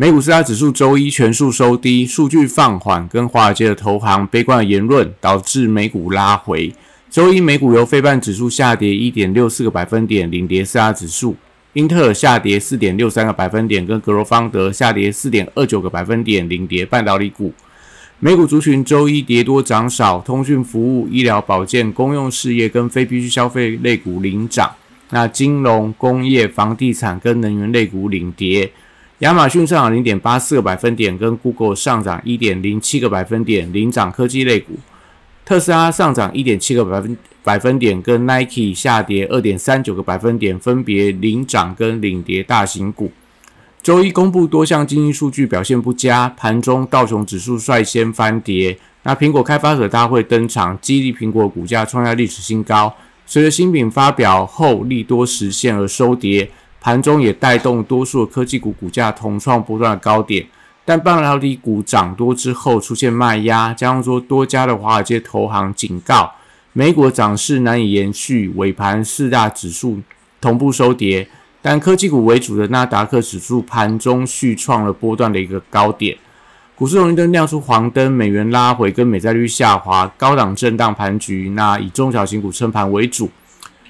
美股四大指数周一全数收低，数据放缓跟华尔街的投行悲观的言论导致美股拉回。周一美股由非半指数下跌一点六四个百分点领跌四大指数，英特尔下跌四点六三个百分点，跟格罗方德下跌四点二九个百分点领跌半导体股。美股族群周一跌多涨少，通讯服务、医疗保健、公用事业跟非必需消费类股领涨，那金融、工业、房地产跟能源类股领跌。亚马逊上涨零点八四个百分点，跟 Google 上涨一点零七个百分点，领涨科技类股。特斯拉上涨一点七个百分百分点，跟 Nike 下跌二点三九个百分点，分别领涨跟领跌大型股。周一公布多项经济数据表现不佳，盘中道琼指数率先翻跌。那苹果开发者大会登场，激励苹果股价创下历史新高。随着新品发表后利多实现而收跌。盘中也带动多数科技股股价同创波段的高点，但半导体股涨多之后出现卖压，加上说多家的华尔街投行警告，美股涨势难以延续，尾盘四大指数同步收跌，但科技股为主的纳达克指数盘中续创了波段的一个高点，股市红绿灯亮出黄灯，美元拉回跟美债率下滑，高档震荡盘局，那以中小型股撑盘为主。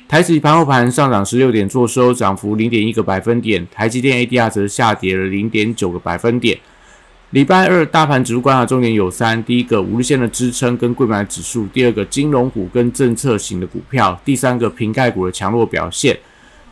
台指盘后盘上涨十六点，做收涨幅零点一个百分点。台积电 ADR 则下跌了零点九个百分点。礼拜二大盘指数观察重点有三：第一个五日线的支撑跟贵买指数；第二个金融股跟政策型的股票；第三个瓶盖股的强弱表现。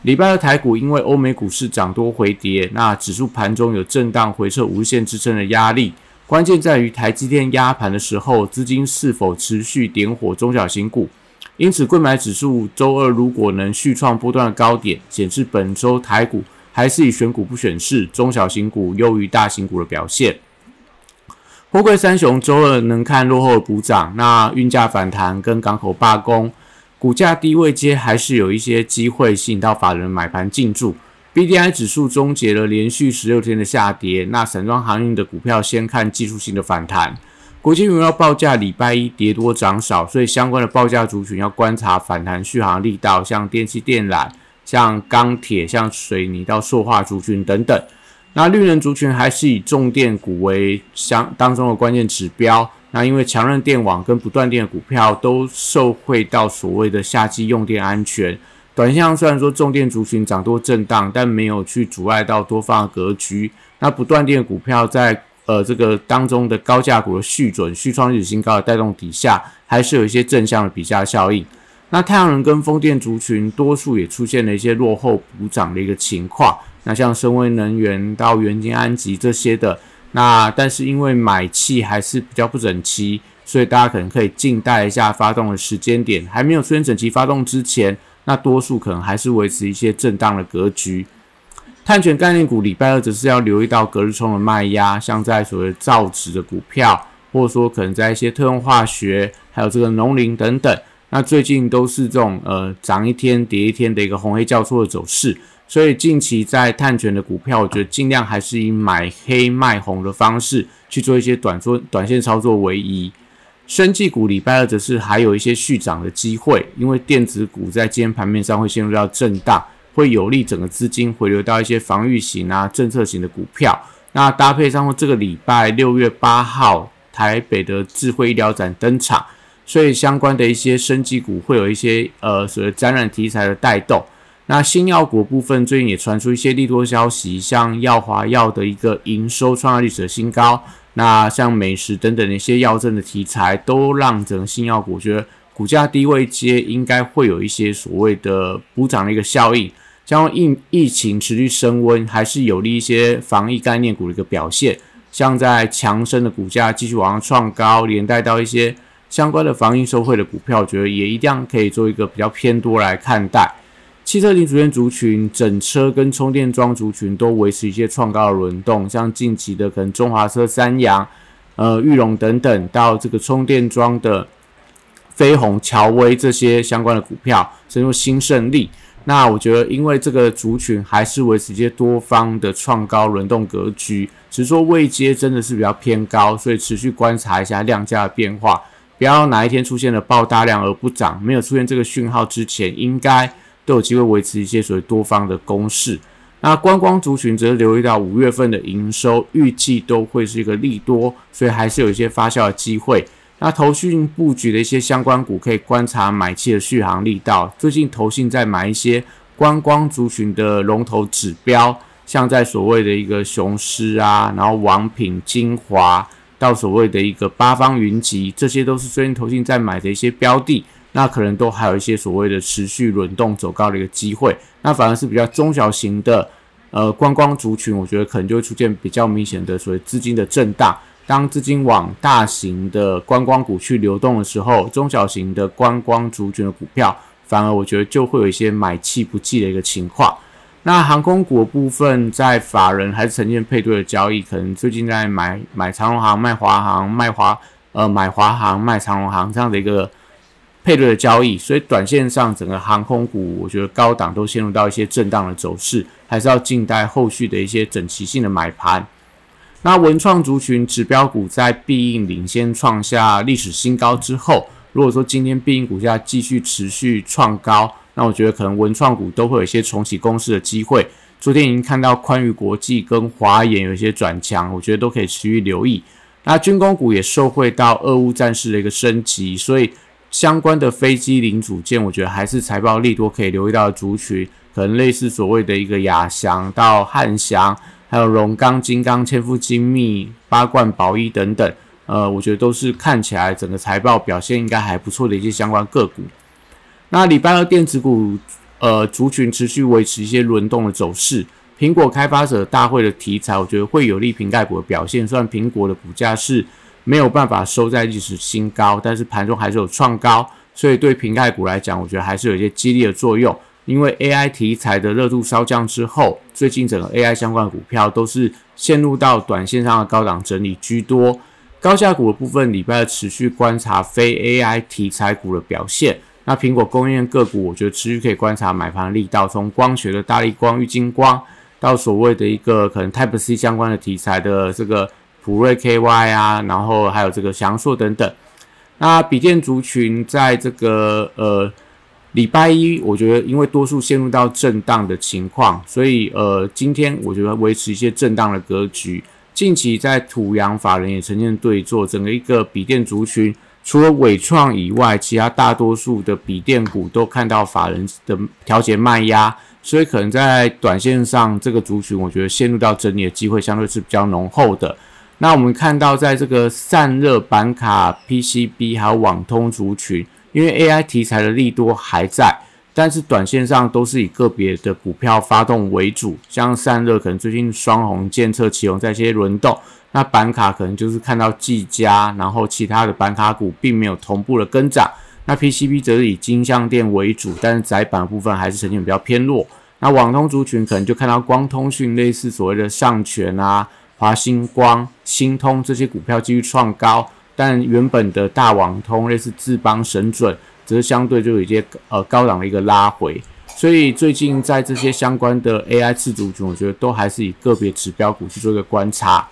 礼拜二台股因为欧美股市涨多回跌，那指数盘中有震荡回撤五日线支撑的压力。关键在于台积电压盘的时候，资金是否持续点火中小型股。因此，贵买指数周二如果能续创波段的高点，显示本周台股还是以选股不选市，中小型股优于大型股的表现。货柜三雄周二能看落后的补涨，那运价反弹跟港口罢工，股价低位接还是有一些机会吸引到法人买盘进驻。B D I 指数终结了连续十六天的下跌，那散装航运的股票先看技术性的反弹。国际原料报价礼拜一跌多涨少，所以相关的报价族群要观察反弹续航力道，像电气电缆、像钢铁、像水泥到塑化族群等等。那绿能族群还是以重电股为相当中的关键指标。那因为强韧电网跟不断电的股票都受惠到所谓的夏季用电安全。短线虽然说重电族群涨多震荡，但没有去阻碍到多方的格局。那不断电股票在呃，这个当中的高价股的续准、续创历史新高的带动底下，还是有一些正向的比价效应。那太阳能跟风电族群，多数也出现了一些落后补涨的一个情况。那像深威能源到元金安吉这些的，那但是因为买气还是比较不整齐，所以大家可能可以静待一下发动的时间点，还没有出现整齐发动之前，那多数可能还是维持一些震荡的格局。碳权概念股礼拜二则是要留意到隔日冲的卖压，像在所谓造纸的股票，或者说可能在一些特用化学，还有这个农林等等，那最近都是这种呃涨一天跌一天的一个红黑交错的走势，所以近期在碳权的股票，我觉得尽量还是以买黑卖红的方式去做一些短做短线操作为宜。生技股礼拜二则是还有一些续涨的机会，因为电子股在今天盘面上会陷入到震荡。会有利整个资金回流到一些防御型啊、政策型的股票。那搭配上这个礼拜六月八号台北的智慧医疗展登场，所以相关的一些升级股会有一些呃所谓展览题材的带动。那新药股部分最近也传出一些利多消息，像药华药的一个营收创下历史的新高。那像美食等等的一些药证的题材，都让整个新药股觉得股价低位接应该会有一些所谓的补涨的一个效应。将疫疫情持续升温，还是有利一些防疫概念股的一个表现。像在强升的股价继续往上创高，连带到一些相关的防疫受惠的股票，我觉得也一样可以做一个比较偏多来看待。汽车零组件族群、整车跟充电桩族群都维持一些创高的轮动，像近期的可能中华车、三洋、呃玉龙等等，到这个充电桩的飞鸿、乔威这些相关的股票，甚至新胜利。那我觉得，因为这个族群还是维持一些多方的创高轮动格局，只是说位阶真的是比较偏高，所以持续观察一下量价的变化，不要哪一天出现了爆大量而不涨，没有出现这个讯号之前，应该都有机会维持一些所谓多方的攻势。那观光族群则留意到五月份的营收预计都会是一个利多，所以还是有一些发酵的机会。那投信布局的一些相关股，可以观察买气的续航力道。最近投信在买一些观光族群的龙头指标，像在所谓的一个雄狮啊，然后王品、精华，到所谓的一个八方云集，这些都是最近投信在买的一些标的。那可能都还有一些所谓的持续轮动走高的一个机会。那反而是比较中小型的呃观光族群，我觉得可能就会出现比较明显的所谓资金的震荡。当资金往大型的观光股去流动的时候，中小型的观光族群的股票，反而我觉得就会有一些买气不济的一个情况。那航空股部分，在法人还是呈现配对的交易，可能最近在买买长龙航、卖华航、卖华呃买华航、卖长龙航这样的一个配对的交易，所以短线上整个航空股，我觉得高档都陷入到一些震荡的走势，还是要静待后续的一些整齐性的买盘。那文创族群指标股在必应领先创下历史新高之后，如果说今天必应股价继续持续创高，那我觉得可能文创股都会有一些重启攻势的机会。昨天已经看到宽裕国际跟华研有一些转强，我觉得都可以持续留意。那军工股也受惠到俄乌战事的一个升级，所以相关的飞机零组件，我觉得还是财报利多可以留意到的族群，可能类似所谓的一个亚翔到汉翔。还有龙钢、金刚、千富精密、八冠宝一等等，呃，我觉得都是看起来整个财报表现应该还不错的一些相关个股。那礼拜二电子股，呃，族群持续维持一些轮动的走势。苹果开发者大会的题材，我觉得会有利瓶盖股的表现。虽然苹果的股价是没有办法收在历史新高，但是盘中还是有创高，所以对瓶盖股来讲，我觉得还是有一些激励的作用。因为 AI 题材的热度稍降之后，最近整个 AI 相关的股票都是陷入到短线上的高档整理居多。高价股的部分，礼拜持续观察非 AI 题材股的表现。那苹果供应链个股，我觉得持续可以观察买盘力道，从光学的大力光、玉金光，到所谓的一个可能 Type C 相关的题材的这个普瑞 KY 啊，然后还有这个翔硕等等。那笔电族群在这个呃。礼拜一，我觉得因为多数陷入到震荡的情况，所以呃，今天我觉得维持一些震荡的格局。近期在土洋法人也呈现对坐，整个一个笔电族群，除了伟创以外，其他大多数的笔电股都看到法人的调节卖压，所以可能在短线上这个族群，我觉得陷入到整理的机会相对是比较浓厚的。那我们看到在这个散热板卡、PCB 还有网通族群。因为 AI 题材的利多还在，但是短线上都是以个别的股票发动为主，像散热可能最近双红、建测、启宏在一些轮动，那板卡可能就是看到技嘉，然后其他的板卡股并没有同步的跟涨，那 PCB 则是以金相电为主，但是窄板部分还是呈现比较偏弱。那网通族群可能就看到光通讯类似所谓的上权啊、华星光、星通这些股票继续创高。但原本的大网通类似智邦、神准，则相对就有一些呃高档的一个拉回，所以最近在这些相关的 AI 次族群，我觉得都还是以个别指标股去做一个观察。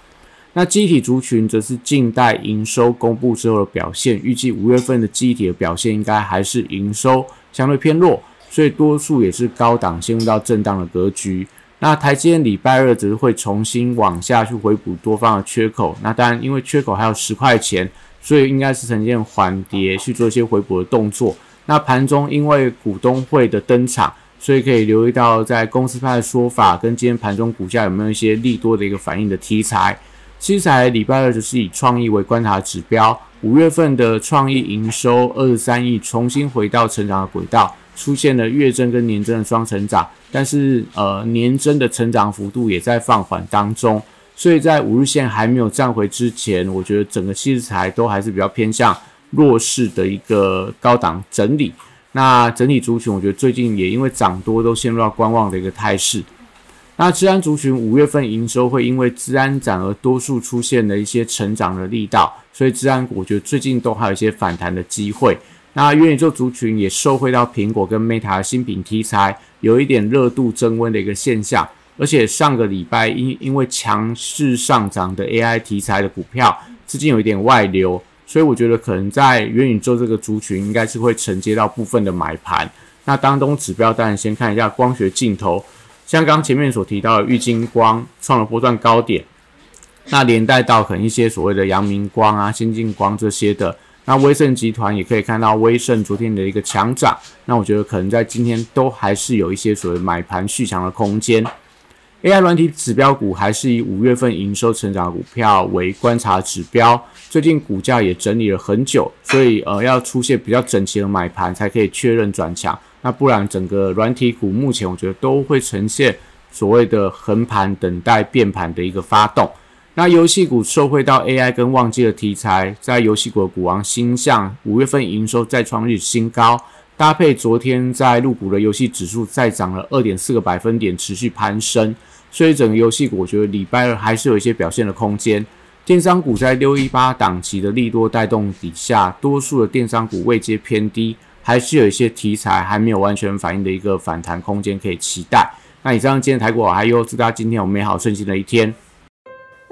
那机体族群则是近代营收公布之后的表现，预计五月份的机体的表现应该还是营收相对偏弱，所以多数也是高档陷入到震荡的格局。那台积电礼拜二只是会重新往下去回补多方的缺口，那当然因为缺口还有十块钱，所以应该是呈现缓跌去做一些回补的动作。那盘中因为股东会的登场，所以可以留意到在公司派的说法跟今天盘中股价有没有一些利多的一个反应的题材。七彩礼拜二就是以创意为观察指标，五月份的创意营收二十三亿，重新回到成长的轨道。出现了月增跟年增的双成长，但是呃年增的成长幅度也在放缓当中，所以在五日线还没有站回之前，我觉得整个七日材都还是比较偏向弱势的一个高档整理。那整体族群，我觉得最近也因为涨多，都陷入到观望的一个态势。那治安族群五月份营收会因为治安展而多数出现了一些成长的力道，所以治安股我觉得最近都还有一些反弹的机会。那元宇宙族群也受惠到苹果跟 Meta 的新品题材，有一点热度增温的一个现象。而且上个礼拜因因为强势上涨的 AI 题材的股票，资金有一点外流，所以我觉得可能在元宇宙这个族群应该是会承接到部分的买盘。那当中指标当然先看一下光学镜头。像刚前面所提到的玉金光创了波段高点，那连带到可能一些所谓的阳明光啊、先进光这些的，那威盛集团也可以看到威盛昨天的一个强涨，那我觉得可能在今天都还是有一些所谓买盘续强的空间。AI 软体指标股还是以五月份营收成长股票为观察指标，最近股价也整理了很久，所以呃要出现比较整齐的买盘才可以确认转强。那不然，整个软体股目前我觉得都会呈现所谓的横盘等待变盘的一个发动。那游戏股受惠到 AI 跟旺季的题材，在游戏股的股王星象五月份营收再创日新高，搭配昨天在入股的游戏指数再涨了二点四个百分点，持续攀升，所以整个游戏股我觉得礼拜二还是有一些表现的空间。电商股在六一八档期的利多带动底下，多数的电商股位阶偏低。还是有一些题材还没有完全反映的一个反弹空间可以期待。那以上今天台股还有祝大家今天有美好顺心的一天。